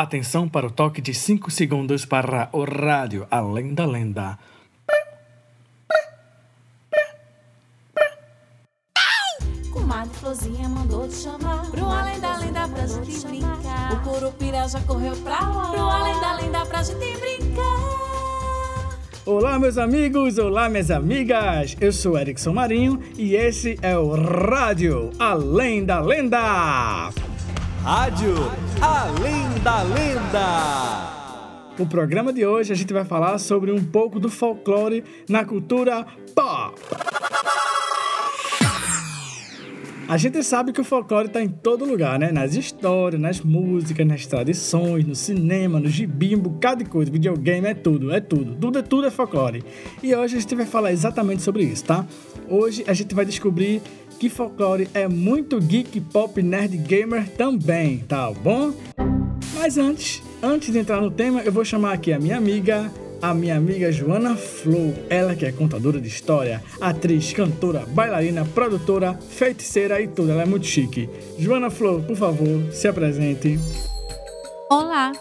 Atenção para o toque de 5 segundos para o rádio Além da Lenda. Comadre Florzinha mandou te chamar Pro Além da Lenda pra gente brincar O Curupira já correu pra lá Pro Além da Lenda pra gente brincar Olá, meus amigos, olá, minhas amigas. Eu sou Erickson Marinho e esse é o Rádio Além da Lenda. Rádio Além da Lenda. No programa de hoje a gente vai falar sobre um pouco do folclore na cultura pop. A gente sabe que o folclore está em todo lugar, né? Nas histórias, nas músicas, nas tradições, no cinema, no gibi, bocado de coisa. Videogame é tudo, é tudo. Tudo é tudo é folclore. E hoje a gente vai falar exatamente sobre isso, tá? Hoje a gente vai descobrir que folclore é muito geek, pop, nerd, gamer também, tá bom? Mas antes, antes de entrar no tema, eu vou chamar aqui a minha amiga a minha amiga Joana Flow, ela que é contadora de história, atriz, cantora, bailarina, produtora, feiticeira e tudo, ela é muito chique. Joana Flow, por favor, se apresente. Olá,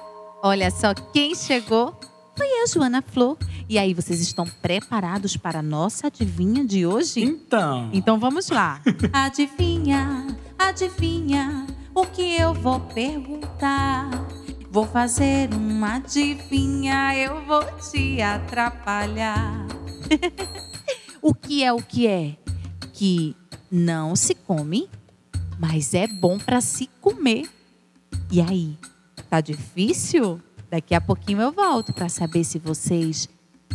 olha só quem chegou. Foi a Joana Flor. E aí, vocês estão preparados para a nossa adivinha de hoje? Então. Então vamos lá. adivinha, adivinha o que eu vou perguntar. Vou fazer uma adivinha, eu vou te atrapalhar. o que é o que é? Que não se come, mas é bom para se comer. E aí, tá difícil? Daqui a pouquinho eu volto para saber se vocês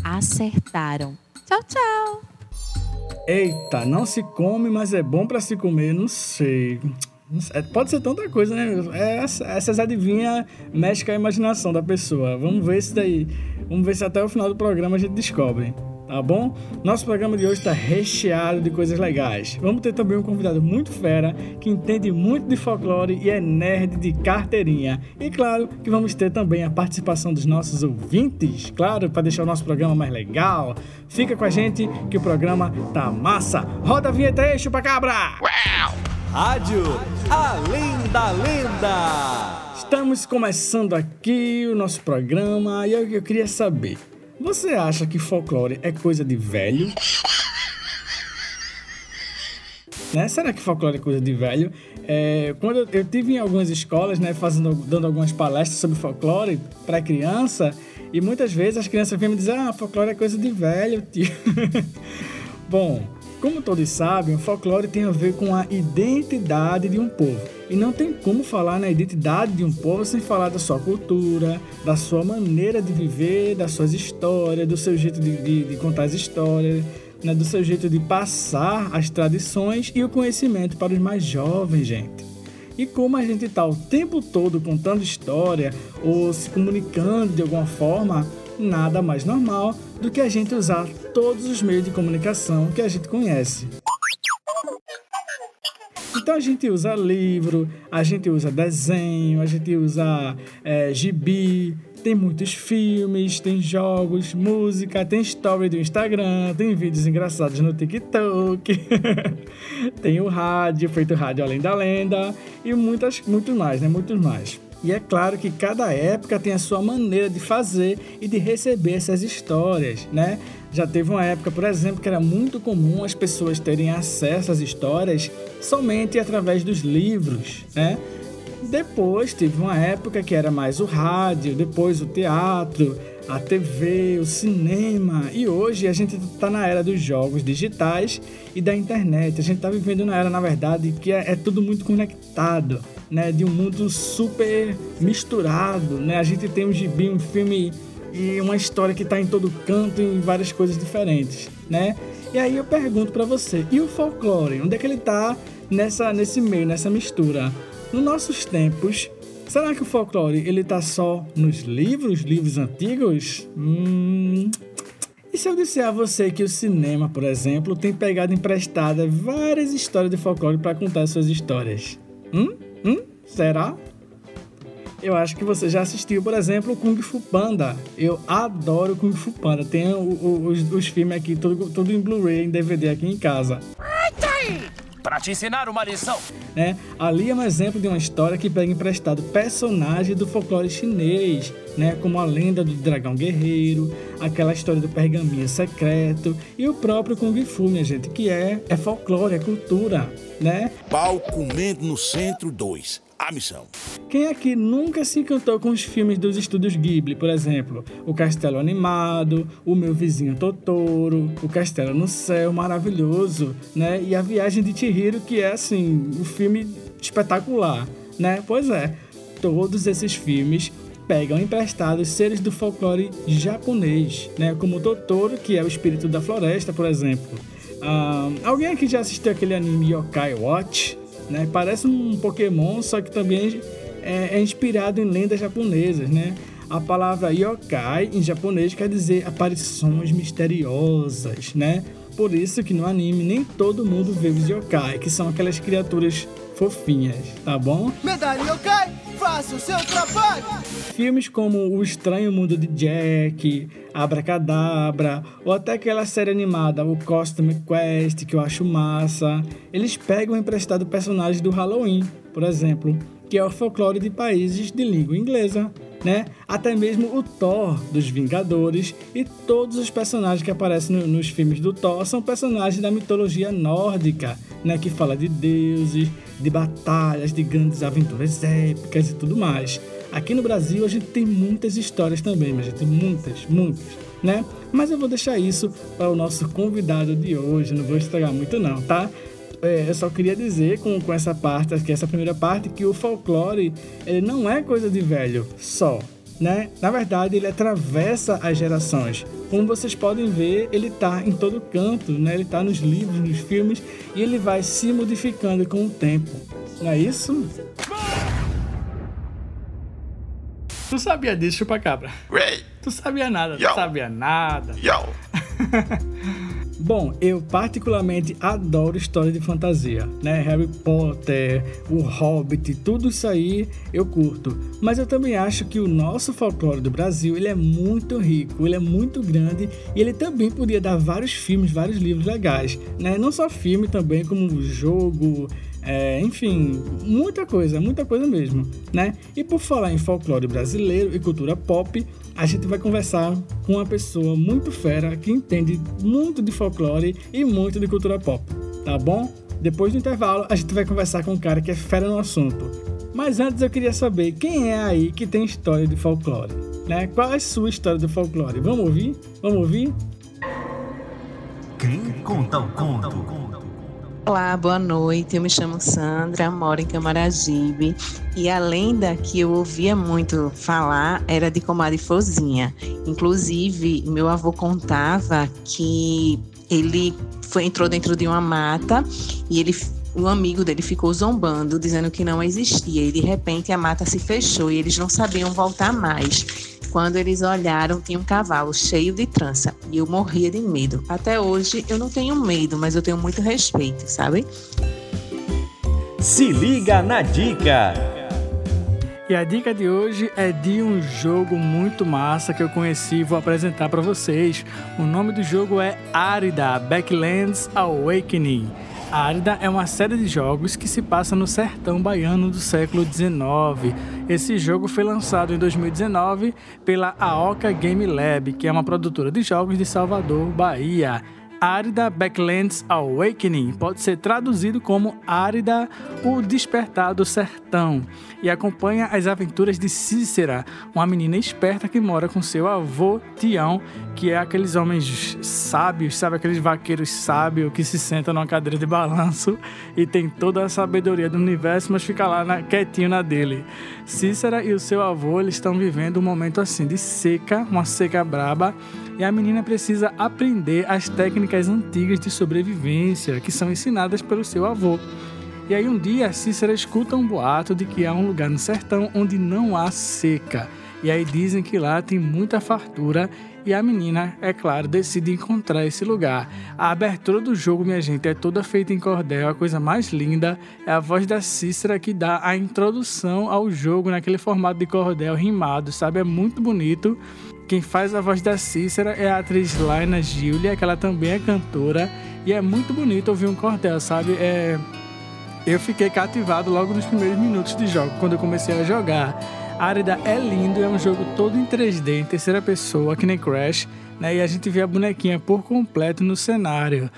acertaram. Tchau, tchau. Eita, não se come, mas é bom para se comer, não sei. Pode ser tanta coisa, né? É, essas adivinhas mexem com a imaginação da pessoa. Vamos ver se daí. Vamos ver se até o final do programa a gente descobre. Tá bom? Nosso programa de hoje está recheado de coisas legais. Vamos ter também um convidado muito fera que entende muito de folclore e é nerd de carteirinha. E claro que vamos ter também a participação dos nossos ouvintes, claro, para deixar o nosso programa mais legal. Fica com a gente que o programa tá massa. Roda a vinheta aí, chupa cabra! Uau! Rádio Além da Lenda. Estamos começando aqui o nosso programa e eu, eu queria saber, você acha que folclore é coisa de velho? Né? Será que folclore é coisa de velho? É, quando eu, eu tive em algumas escolas, né, fazendo, dando algumas palestras sobre folclore para criança, e muitas vezes as crianças vêm me dizer: Ah, folclore é coisa de velho, tio. Bom, como todos sabem, o folclore tem a ver com a identidade de um povo. E não tem como falar na identidade de um povo sem falar da sua cultura, da sua maneira de viver, das suas histórias, do seu jeito de, de, de contar as histórias, né, do seu jeito de passar as tradições e o conhecimento para os mais jovens, gente. E como a gente está o tempo todo contando história ou se comunicando de alguma forma, nada mais normal do que a gente usar todos os meios de comunicação que a gente conhece. Então a gente usa livro, a gente usa desenho, a gente usa é, gibi, tem muitos filmes, tem jogos, música, tem story do Instagram, tem vídeos engraçados no TikTok, tem o rádio, feito rádio além da lenda e muitas, muito mais, né? Muitos mais. E é claro que cada época tem a sua maneira de fazer e de receber essas histórias, né? Já teve uma época, por exemplo, que era muito comum as pessoas terem acesso às histórias somente através dos livros, né? Depois teve uma época que era mais o rádio, depois o teatro, a TV, o cinema e hoje a gente está na era dos jogos digitais e da internet. A gente está vivendo na era, na verdade, que é, é tudo muito conectado né, de um mundo super misturado, né? A gente tem um gibi, um filme e uma história que está em todo canto em várias coisas diferentes, né? E aí eu pergunto para você, e o folclore, onde é que ele está nessa nesse meio, nessa mistura? Nos nossos tempos, será que o folclore ele tá só nos livros, livros antigos? Hum, e se eu disser a você que o cinema, por exemplo, tem pegado emprestada várias histórias de folclore para contar suas histórias? Hum? Hum? Será? Eu acho que você já assistiu, por exemplo, Kung Fu Panda. Eu adoro Kung Fu Panda. Tem o, o, os, os filmes aqui, tudo, tudo em Blu-ray, em DVD aqui em casa. Para te ensinar uma lição. É, ali é um exemplo de uma história que pega emprestado personagens do folclore chinês, né, como a lenda do dragão guerreiro, aquela história do pergaminho secreto e o próprio Kung Fu, minha gente, que é, é folclore, é cultura, né? Pau comendo no centro 2 a missão. Quem aqui nunca se encantou com os filmes dos estúdios Ghibli, por exemplo? O Castelo Animado, O Meu Vizinho Totoro, O Castelo no Céu, maravilhoso, né? E A Viagem de Chihiro, que é, assim, um filme espetacular, né? Pois é, todos esses filmes pegam emprestados seres do folclore japonês, né? Como o Totoro, que é o espírito da floresta, por exemplo. Ah, alguém aqui já assistiu aquele anime Yokai Watch? Né? Parece um Pokémon, só que também é, é inspirado em lendas japonesas, né? A palavra yokai em japonês quer dizer aparições misteriosas, né? Por isso que no anime nem todo mundo vê os yokai, que são aquelas criaturas fofinhas, tá bom? Medalha yokai, faça o seu trabalho! Filmes como O Estranho Mundo de Jack, Abracadabra, ou até aquela série animada, o Costume Quest, que eu acho massa, eles pegam emprestado personagens do Halloween, por exemplo, que é o folclore de países de língua inglesa, né? Até mesmo o Thor dos Vingadores e todos os personagens que aparecem no, nos filmes do Thor são personagens da mitologia nórdica, né? Que fala de deuses, de batalhas, de grandes aventuras épicas e tudo mais. Aqui no Brasil a gente tem muitas histórias também, mas gente muitas, muitas, né? Mas eu vou deixar isso para o nosso convidado de hoje, não vou estragar muito não, tá? É, eu só queria dizer com, com essa parte, que essa primeira parte, que o folclore ele não é coisa de velho só, né? Na verdade, ele atravessa as gerações. Como vocês podem ver, ele está em todo canto, né? Ele está nos livros, nos filmes e ele vai se modificando com o tempo. Não é isso? Tu sabia disso, chupacabra? Ray. Tu sabia nada, Yo. tu sabia nada. Yo. Bom, eu particularmente adoro história de fantasia, né? Harry Potter, o Hobbit, tudo isso aí eu curto. Mas eu também acho que o nosso folclore do Brasil, ele é muito rico, ele é muito grande e ele também podia dar vários filmes, vários livros legais, né? Não só filme também, como jogo, é, enfim, muita coisa, muita coisa mesmo, né? E por falar em folclore brasileiro e cultura pop, a gente vai conversar com uma pessoa muito fera que entende muito de folclore e muito de cultura pop, tá bom? Depois do intervalo, a gente vai conversar com um cara que é fera no assunto. Mas antes eu queria saber quem é aí que tem história de folclore, né? Qual é a sua história de folclore? Vamos ouvir? Vamos ouvir? Quem conta o conto? Olá, boa noite. Eu me chamo Sandra, moro em Camaragibe e a lenda que eu ouvia muito falar era de comadre Fozinha. Inclusive, meu avô contava que ele foi, entrou dentro de uma mata e ele um amigo dele ficou zombando, dizendo que não existia. E de repente a mata se fechou e eles não sabiam voltar mais. Quando eles olharam, tinha um cavalo cheio de trança e eu morria de medo. Até hoje eu não tenho medo, mas eu tenho muito respeito, sabe? Se liga na dica! E a dica de hoje é de um jogo muito massa que eu conheci e vou apresentar para vocês. O nome do jogo é Arida Backlands Awakening. A Arida é uma série de jogos que se passa no sertão baiano do século XIX. Esse jogo foi lançado em 2019 pela Aoka Game Lab, que é uma produtora de jogos de Salvador, Bahia. Árida Backlands Awakening. Pode ser traduzido como Árida, o Despertar do Sertão, e acompanha as aventuras de Cícera, uma menina esperta que mora com seu avô Tião, que é aqueles homens sábios, sabe, aqueles vaqueiros sábios que se sentam numa cadeira de balanço e tem toda a sabedoria do universo, mas fica lá na, quietinho na dele. Cícera e o seu avô eles estão vivendo um momento assim de seca, uma seca braba, e a menina precisa aprender as técnicas antigas de sobrevivência que são ensinadas pelo seu avô. E aí um dia Cícera escuta um boato de que há um lugar no sertão onde não há seca. E aí dizem que lá tem muita fartura e a menina, é claro, decide encontrar esse lugar. A abertura do jogo, minha gente, é toda feita em cordel, a coisa mais linda é a voz da Cícera que dá a introdução ao jogo naquele formato de cordel rimado, sabe? É muito bonito. Quem faz a voz da Cícera é a atriz Laina Giulia, que ela também é cantora, e é muito bonito ouvir um cordel, sabe? É eu fiquei cativado logo nos primeiros minutos de jogo, quando eu comecei a jogar. Árida é lindo, é um jogo todo em 3D, em terceira pessoa, que nem Crash, né? E a gente vê a bonequinha por completo no cenário.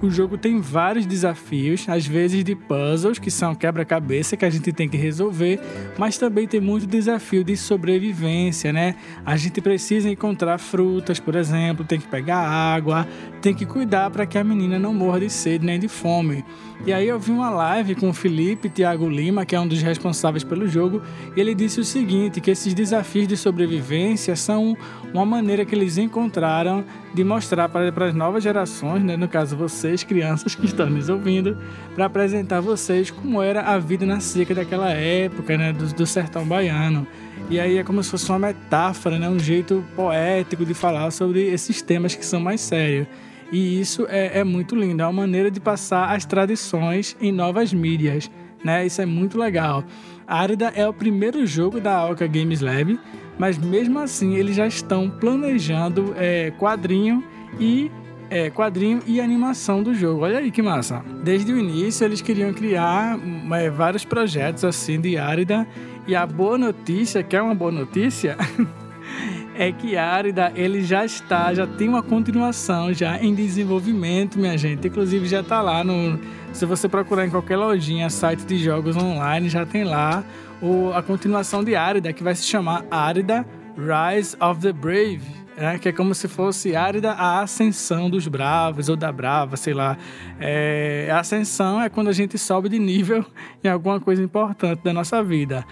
O jogo tem vários desafios, às vezes de puzzles, que são quebra-cabeça que a gente tem que resolver, mas também tem muito desafio de sobrevivência, né? A gente precisa encontrar frutas, por exemplo, tem que pegar água, tem que cuidar para que a menina não morra de sede nem de fome. E aí eu vi uma live com o Felipe Thiago Lima, que é um dos responsáveis pelo jogo, e ele disse o seguinte, que esses desafios de sobrevivência são uma maneira que eles encontraram de mostrar para, para as novas gerações, né, no caso vocês, crianças que estão nos ouvindo, para apresentar vocês como era a vida na seca daquela época, né, do, do sertão baiano. E aí é como se fosse uma metáfora, né, um jeito poético de falar sobre esses temas que são mais sérios. E isso é, é muito lindo, é uma maneira de passar as tradições em novas mídias, né? Isso é muito legal. Árida é o primeiro jogo da Alca Games Lab, mas mesmo assim eles já estão planejando é, quadrinho e é, quadrinho e animação do jogo. Olha aí que massa! Desde o início eles queriam criar é, vários projetos assim de Árida e a boa notícia, que é uma boa notícia, é que Árida ele já está, já tem uma continuação já em desenvolvimento, minha gente. Inclusive já está lá no, se você procurar em qualquer lojinha, site de jogos online, já tem lá o, a continuação de Árida que vai se chamar Árida Rise of the Brave. É, que é como se fosse árida a ascensão dos bravos ou da brava, sei lá. É, a ascensão é quando a gente sobe de nível em alguma coisa importante da nossa vida.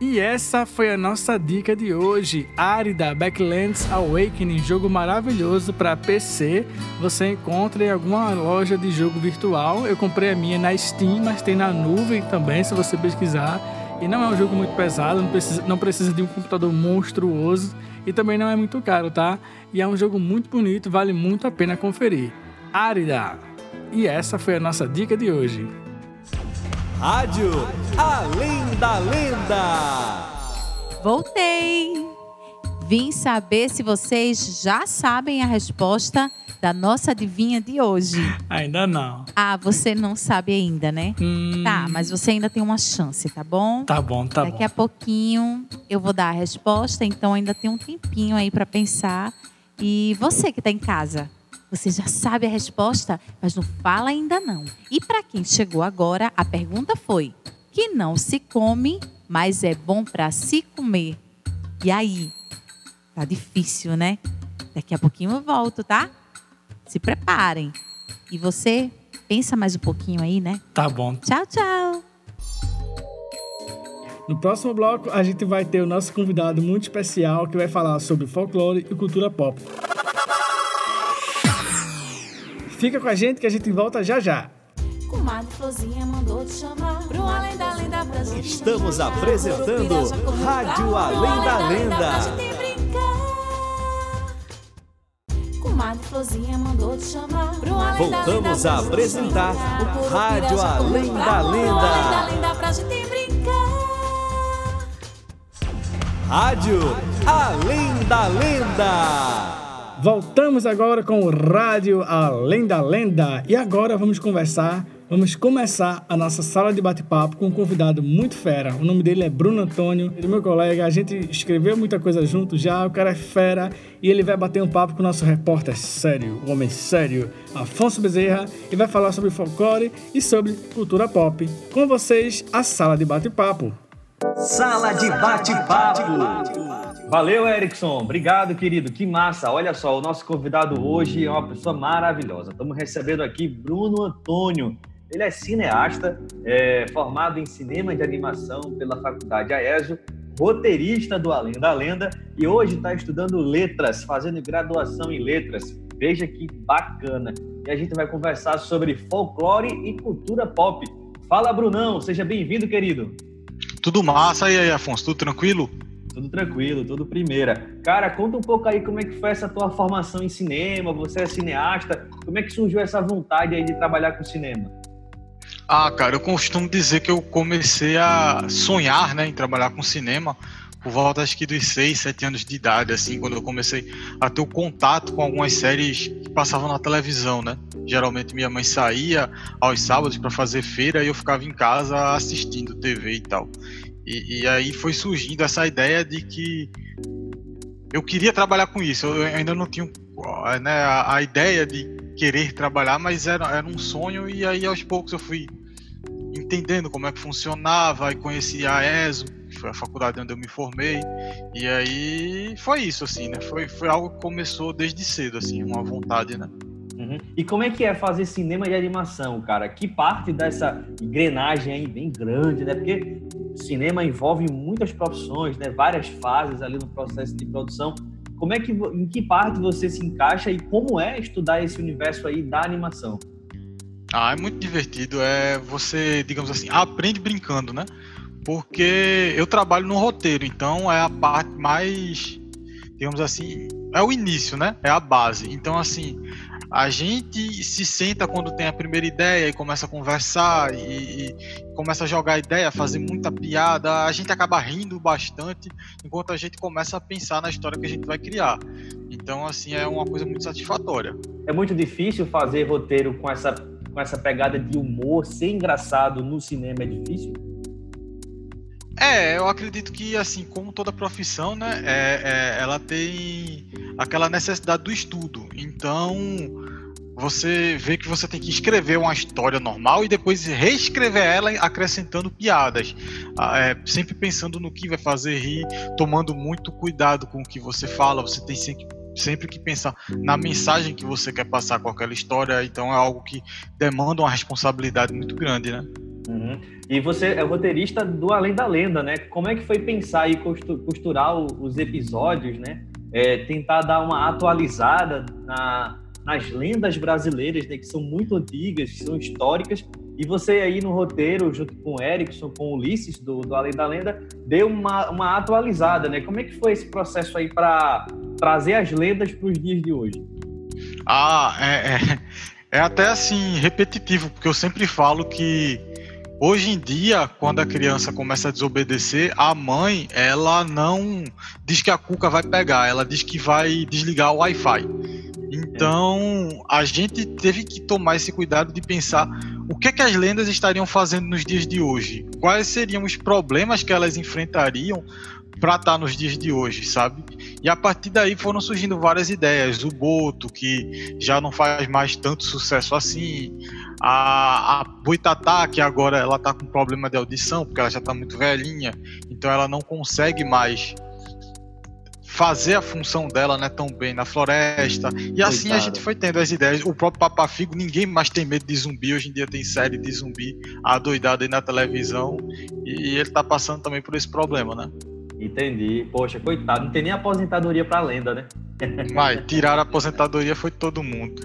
E essa foi a nossa dica de hoje, Arida Backlands Awakening, jogo maravilhoso para PC. Você encontra em alguma loja de jogo virtual. Eu comprei a minha na Steam, mas tem na nuvem também, se você pesquisar. E não é um jogo muito pesado, não precisa, não precisa de um computador monstruoso e também não é muito caro, tá? E é um jogo muito bonito, vale muito a pena conferir. Arida. E essa foi a nossa dica de hoje. Rádio Além da Lenda. Voltei! Vim saber se vocês já sabem a resposta da nossa adivinha de hoje. Ainda não. Ah, você não sabe ainda, né? Hum, Tá, mas você ainda tem uma chance, tá bom? Tá bom, tá Daqui bom. a pouquinho eu vou dar a resposta, então ainda tem um tempinho aí para pensar. E você que está em casa, você já sabe a resposta, mas não fala ainda não. E para quem chegou agora, a pergunta foi: que não se come, mas é bom para se comer. E aí? Tá difícil, né? Daqui a pouquinho eu volto, tá? Se preparem. E você pensa mais um pouquinho aí, né? Tá bom. Tchau, tchau. No próximo bloco, a gente vai ter o nosso convidado muito especial que vai falar sobre folclore e cultura pop. Fica com a gente que a gente volta já já. Comadre Flozinha mandou te chamar pro além da lenda pra gente Estamos apresentando Rádio Além da Lenda. Comadre Flozinha mandou te chamar pro além da lenda Voltamos a apresentar Rádio Além pra da Lenda. além da lenda pra gente brincar. Rádio Além da Lenda. Voltamos agora com o Rádio Além da Lenda. E agora vamos conversar, vamos começar a nossa sala de bate-papo com um convidado muito fera. O nome dele é Bruno Antônio, ele é meu colega, a gente escreveu muita coisa junto já, o cara é fera e ele vai bater um papo com o nosso repórter sério, o homem sério, Afonso Bezerra, e vai falar sobre folclore e sobre cultura pop. Com vocês, a sala de bate-papo. Sala de bate-papo. Valeu, Erickson. Obrigado, querido. Que massa. Olha só, o nosso convidado hoje é uma pessoa maravilhosa. Estamos recebendo aqui Bruno Antônio. Ele é cineasta, é formado em cinema de animação pela Faculdade AESO, roteirista do Além da Lenda e hoje está estudando letras, fazendo graduação em letras. Veja que bacana. E a gente vai conversar sobre folclore e cultura pop. Fala, Brunão. Seja bem-vindo, querido. Tudo massa e aí, Afonso, tudo tranquilo? Tudo tranquilo, tudo primeira. Cara, conta um pouco aí como é que foi essa tua formação em cinema, você é cineasta, como é que surgiu essa vontade aí de trabalhar com cinema? Ah, cara, eu costumo dizer que eu comecei a sonhar, né, em trabalhar com cinema por volta acho que dos 6, 7 anos de idade, assim, quando eu comecei a ter o contato com algumas séries que passavam na televisão, né? Geralmente minha mãe saía aos sábados para fazer feira e eu ficava em casa assistindo TV e tal. E, e, aí foi surgindo essa ideia de que eu queria trabalhar com isso. Eu ainda não tinha né, a, a ideia de querer trabalhar, mas era, era um sonho e aí aos poucos eu fui entendendo como é que funcionava e conheci a ESO, que foi a faculdade onde eu me formei. E aí foi isso, assim, né? Foi, foi algo que começou desde cedo, assim, uma vontade, né? Uhum. E como é que é fazer cinema de animação, cara? Que parte dessa engrenagem aí bem grande, né? Porque cinema envolve muitas profissões, né? Várias fases ali no processo de produção. Como é que, em que parte você se encaixa e como é estudar esse universo aí da animação? Ah, é muito divertido. É você, digamos assim, aprende brincando, né? Porque eu trabalho no roteiro, então é a parte mais, digamos assim, é o início, né? É a base. Então, assim, a gente se senta quando tem a primeira ideia e começa a conversar e, e, começa a jogar ideia, fazer muita piada, a gente acaba rindo bastante enquanto a gente começa a pensar na história que a gente vai criar. Então, assim, é uma coisa muito satisfatória. É muito difícil fazer roteiro com essa, com essa pegada de humor, ser engraçado no cinema é difícil? É, eu acredito que, assim, como toda profissão, né, é, é, ela tem aquela necessidade do estudo. Então, você vê que você tem que escrever uma história normal e depois reescrever ela acrescentando piadas. Ah, é, sempre pensando no que vai fazer rir, tomando muito cuidado com o que você fala. Você tem sempre sempre que pensar na mensagem que você quer passar com aquela história, então é algo que demanda uma responsabilidade muito grande, né? Uhum. E você é roteirista do Além da Lenda, né? Como é que foi pensar e costurar os episódios, né? É, tentar dar uma atualizada na, nas lendas brasileiras, né? Que são muito antigas, que são históricas. E você aí no roteiro, junto com o Erickson, com o Ulisses, do, do Além da Lenda, deu uma, uma atualizada, né? Como é que foi esse processo aí para trazer as lendas para os dias de hoje? Ah, é, é, é até assim, repetitivo, porque eu sempre falo que Hoje em dia, quando a criança começa a desobedecer, a mãe, ela não diz que a cuca vai pegar, ela diz que vai desligar o Wi-Fi. Então, a gente teve que tomar esse cuidado de pensar o que é que as lendas estariam fazendo nos dias de hoje? Quais seriam os problemas que elas enfrentariam para estar tá nos dias de hoje, sabe? E a partir daí foram surgindo várias ideias. O Boto, que já não faz mais tanto sucesso assim. A, a Boitatá, que agora ela tá com problema de audição, porque ela já tá muito velhinha, então ela não consegue mais fazer a função dela né, tão bem na floresta. E assim a gente foi tendo as ideias. O próprio Papafigo, ninguém mais tem medo de zumbi. Hoje em dia tem série de zumbi adoidado aí na televisão. E ele tá passando também por esse problema, né? Entendi. Poxa, coitado, não tem nem aposentadoria pra lenda, né? Mas tirar a aposentadoria foi todo mundo.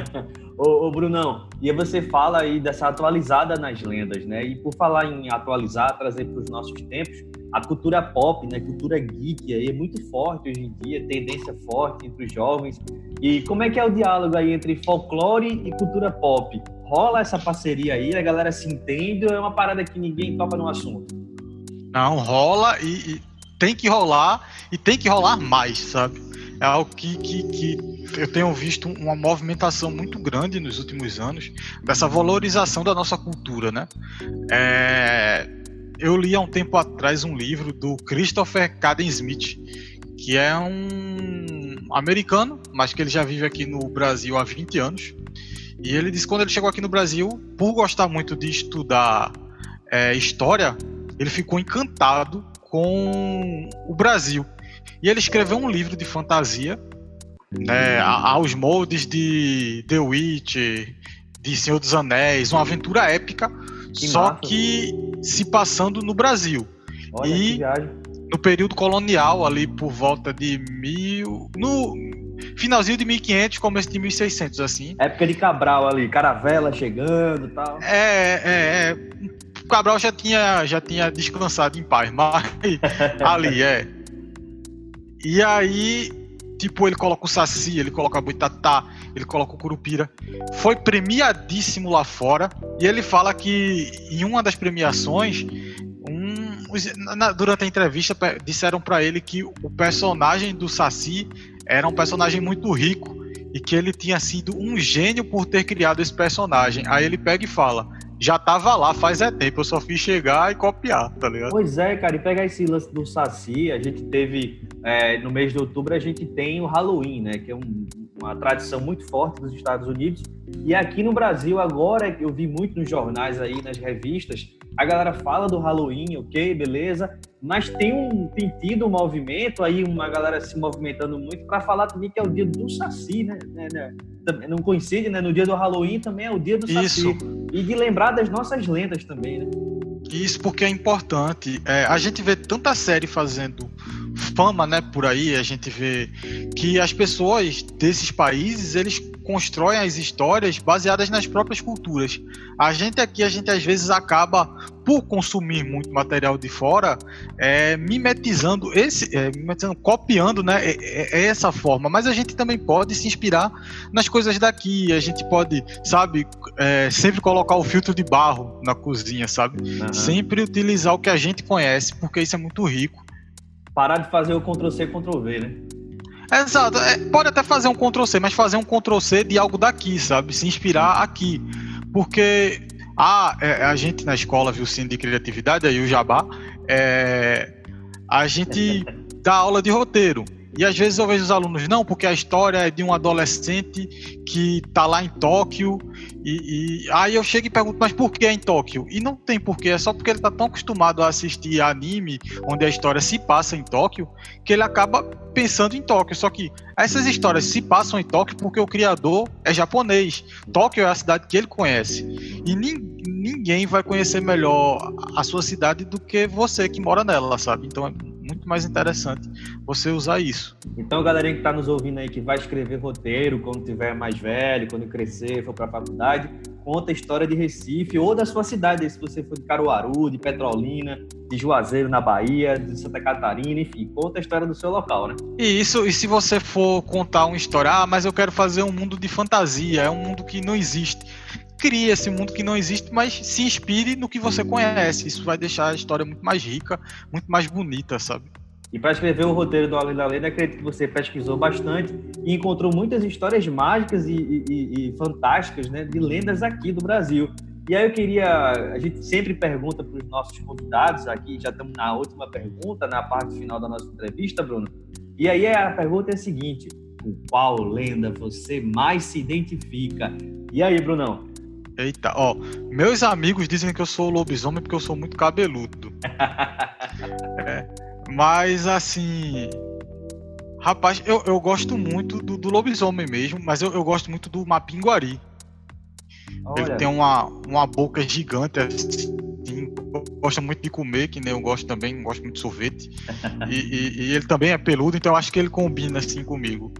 ô, ô, Brunão, e você fala aí dessa atualizada nas lendas, né? E por falar em atualizar, trazer para os nossos tempos, a cultura pop, né? Cultura geek aí é muito forte hoje em dia, tendência forte entre os jovens. E como é que é o diálogo aí entre folclore e cultura pop? Rola essa parceria aí, a galera se entende ou é uma parada que ninguém toca no assunto? Não, rola e, e tem que rolar e tem que rolar mais, sabe? É algo que, que, que eu tenho visto uma movimentação muito grande nos últimos anos dessa valorização da nossa cultura, né? É, eu li há um tempo atrás um livro do Christopher Caden Smith, que é um americano, mas que ele já vive aqui no Brasil há 20 anos. E ele disse que quando ele chegou aqui no Brasil, por gostar muito de estudar é, história, ele ficou encantado com o Brasil. E ele escreveu um livro de fantasia, né, aos moldes de The Witch, de Senhor dos Anéis, uma aventura épica, que só massa. que se passando no Brasil. Olha, e no período colonial, ali por volta de mil. No finalzinho de 1500, começo de 1600, assim. Época de Cabral ali, caravela chegando e tal. É, é, é. O Cabral já tinha, já tinha descansado em paz, mas ali é. E aí, tipo, ele coloca o Saci, ele coloca a Boitatá, ele coloca o Curupira. Foi premiadíssimo lá fora. E ele fala que em uma das premiações, um, na- durante a entrevista disseram pra ele que o personagem do Saci era um personagem muito rico e que ele tinha sido um gênio por ter criado esse personagem. Aí ele pega e fala: já tava lá faz é tempo, eu só fiz chegar e copiar, tá ligado? Pois é, cara, e pegar esse lance do Saci, a gente teve, é, no mês de outubro, a gente tem o Halloween, né? Que é um- uma tradição muito forte dos Estados Unidos. E aqui no Brasil, agora, eu vi muito nos jornais aí, nas revistas, a galera fala do Halloween, ok, beleza, mas tem, um, tem tido um movimento aí, uma galera se movimentando muito para falar também que é o dia do Saci, né? né, né? Não coincide, né? No dia do Halloween também é o dia do Saci. Isso. E de lembrar das nossas lendas também, né? Isso porque é importante. É, a gente vê tanta série fazendo fama, né, por aí, a gente vê que as pessoas desses países, eles constroem as histórias baseadas nas próprias culturas. A gente aqui, a gente às vezes acaba, por consumir muito material de fora, é, mimetizando esse, é, mimetizando, copiando, né, é, é- é essa forma. Mas a gente também pode se inspirar nas coisas daqui. A gente pode, sabe, é, sempre colocar o filtro de barro na cozinha, sabe? Sempre utilizar o que a gente conhece, porque isso é muito rico. Parar de fazer o Ctrl-C, Ctrl-V, né? Exato, é, pode até fazer um Ctrl-C, mas fazer um Ctrl-C de algo daqui, sabe? Se inspirar aqui. Porque a, é, a gente na escola viu o Cine de Criatividade, aí o Jabá, é, a gente dá aula de roteiro. E às vezes eu vejo os alunos, não, porque a história é de um adolescente que tá lá em Tóquio. E, e- aí eu chego e pergunto, mas por que é em Tóquio? E não tem porquê, é só porque ele tá tão acostumado a assistir anime onde a história se passa em Tóquio, que ele acaba pensando em Tóquio. Só que essas histórias se passam em Tóquio porque o criador é japonês. Tóquio é a cidade que ele conhece. E nin- ninguém vai conhecer melhor a sua cidade do que você que mora nela, sabe? Então muito mais interessante você usar isso. Então, galerinha que tá nos ouvindo aí, que vai escrever roteiro quando tiver mais velho, quando crescer, for pra faculdade, conta a história de Recife ou da sua cidade, se você for de Caruaru, de Petrolina, de Juazeiro na Bahia, de Santa Catarina, enfim, conta a história do seu local, né? E isso, e se você for contar uma história, ah, mas eu quero fazer um mundo de fantasia, é um mundo que não existe. Crie esse mundo que não existe, mas se inspire no que você conhece. Isso vai deixar a história muito mais rica, muito mais bonita, sabe? E para escrever o roteiro do Além da Lenda, acredito que você pesquisou bastante e encontrou muitas histórias mágicas e, e- e- fantásticas, né, de lendas aqui do Brasil. E aí eu queria, a gente sempre pergunta para os nossos convidados aqui, já estamos na última pergunta, na parte final da nossa entrevista, Bruno. E aí a pergunta é a seguinte: com qual lenda você mais se identifica? E aí, Brunão? Eita, ó, meus amigos dizem que eu sou lobisomem porque eu sou muito cabeludo. É, mas assim. Rapaz, eu, eu gosto muito do, do lobisomem mesmo, mas eu, eu gosto muito do Mapinguari. Ele Olha. tem uma, uma boca gigante, assim, gosta muito de comer, que nem eu gosto também, gosto muito de sorvete. e, e- e ele também é peludo, então eu acho que ele combina assim comigo.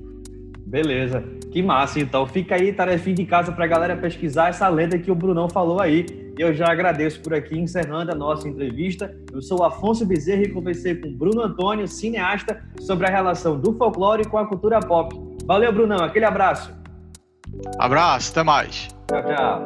Beleza, que massa então. Fica aí, tarefinha de casa pra galera pesquisar essa lenda que o Brunão falou aí. E eu já agradeço por aqui, encerrando a nossa entrevista. Eu sou o Afonso Bezerra e conversei com Bruno Antônio, cineasta, sobre a relação do folclore com a cultura pop. Valeu, Brunão, aquele abraço. Abraço, até mais. Tchau, tchau.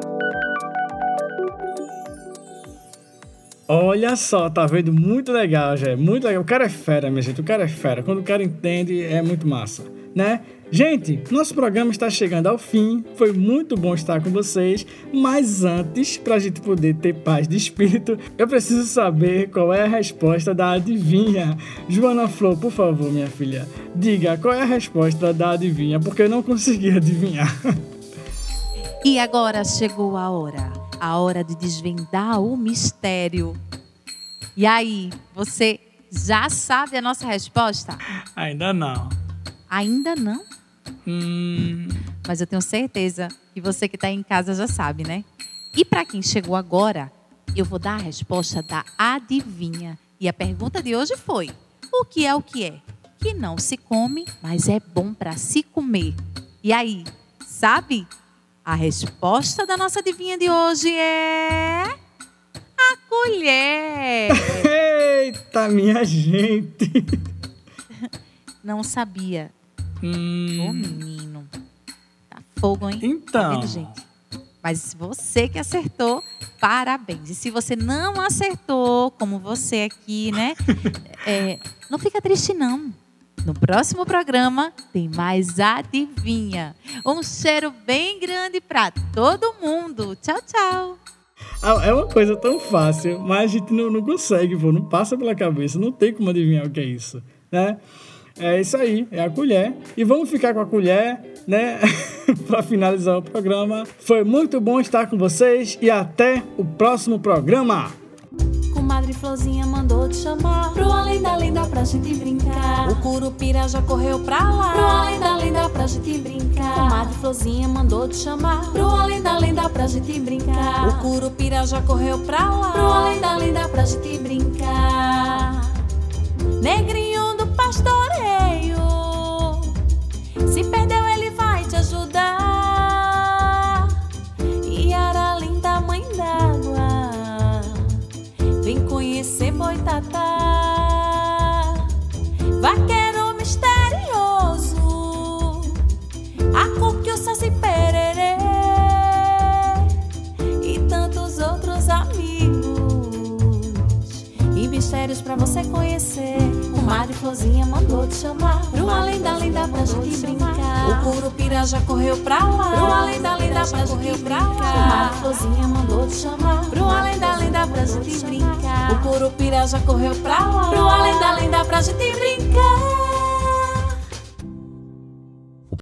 Olha só, tá vendo? Muito legal, já. Muito legal. O cara é fera, minha gente. O cara é fera. Quando o cara entende, é muito massa, né? Gente, nosso programa está chegando ao fim. Foi muito bom estar com vocês. Mas antes, pra gente poder ter paz de espírito, eu preciso saber qual é a resposta da adivinha. Joana Flor, por favor, minha filha, diga qual é a resposta da adivinha, porque eu não consegui adivinhar. E agora chegou a hora, a hora de desvendar o mistério. E aí, você já sabe a nossa resposta? Ainda não. Ainda não? Hum, Mas eu tenho certeza que você que está em casa já sabe, né? E para quem chegou agora, eu vou dar a resposta da adivinha. E a pergunta de hoje foi: o que é o que é? Que não se come, mas é bom para se comer. E aí, sabe? A resposta da nossa adivinha de hoje é a colher. Eita, minha gente. Não sabia. Hum. Ô, menino. Tá fogo, hein? Então. Tá vendo, gente? Mas você que acertou, parabéns. E se você não acertou, como você aqui, né? É, não fica triste, não. No próximo programa tem mais Adivinha. Um cheiro bem grande para todo mundo. Tchau, tchau. Ah, É uma coisa tão fácil, mas a gente não, não consegue, pô, não passa pela cabeça, não tem como adivinhar o que é isso, né? É isso aí, é a colher. E vamos ficar com a colher, né? para finalizar o programa. Foi muito bom estar com vocês e até o próximo programa. Comadre Florzinha mandou te chamar Pro além da lenda pra gente brincar O Curupira já correu pra lá Pro além da lenda pra gente brincar Comadre Florzinha mandou te chamar Pro além da lenda pra gente brincar O Curupira já correu pra lá Pro além da lenda pra gente brincar Negrinho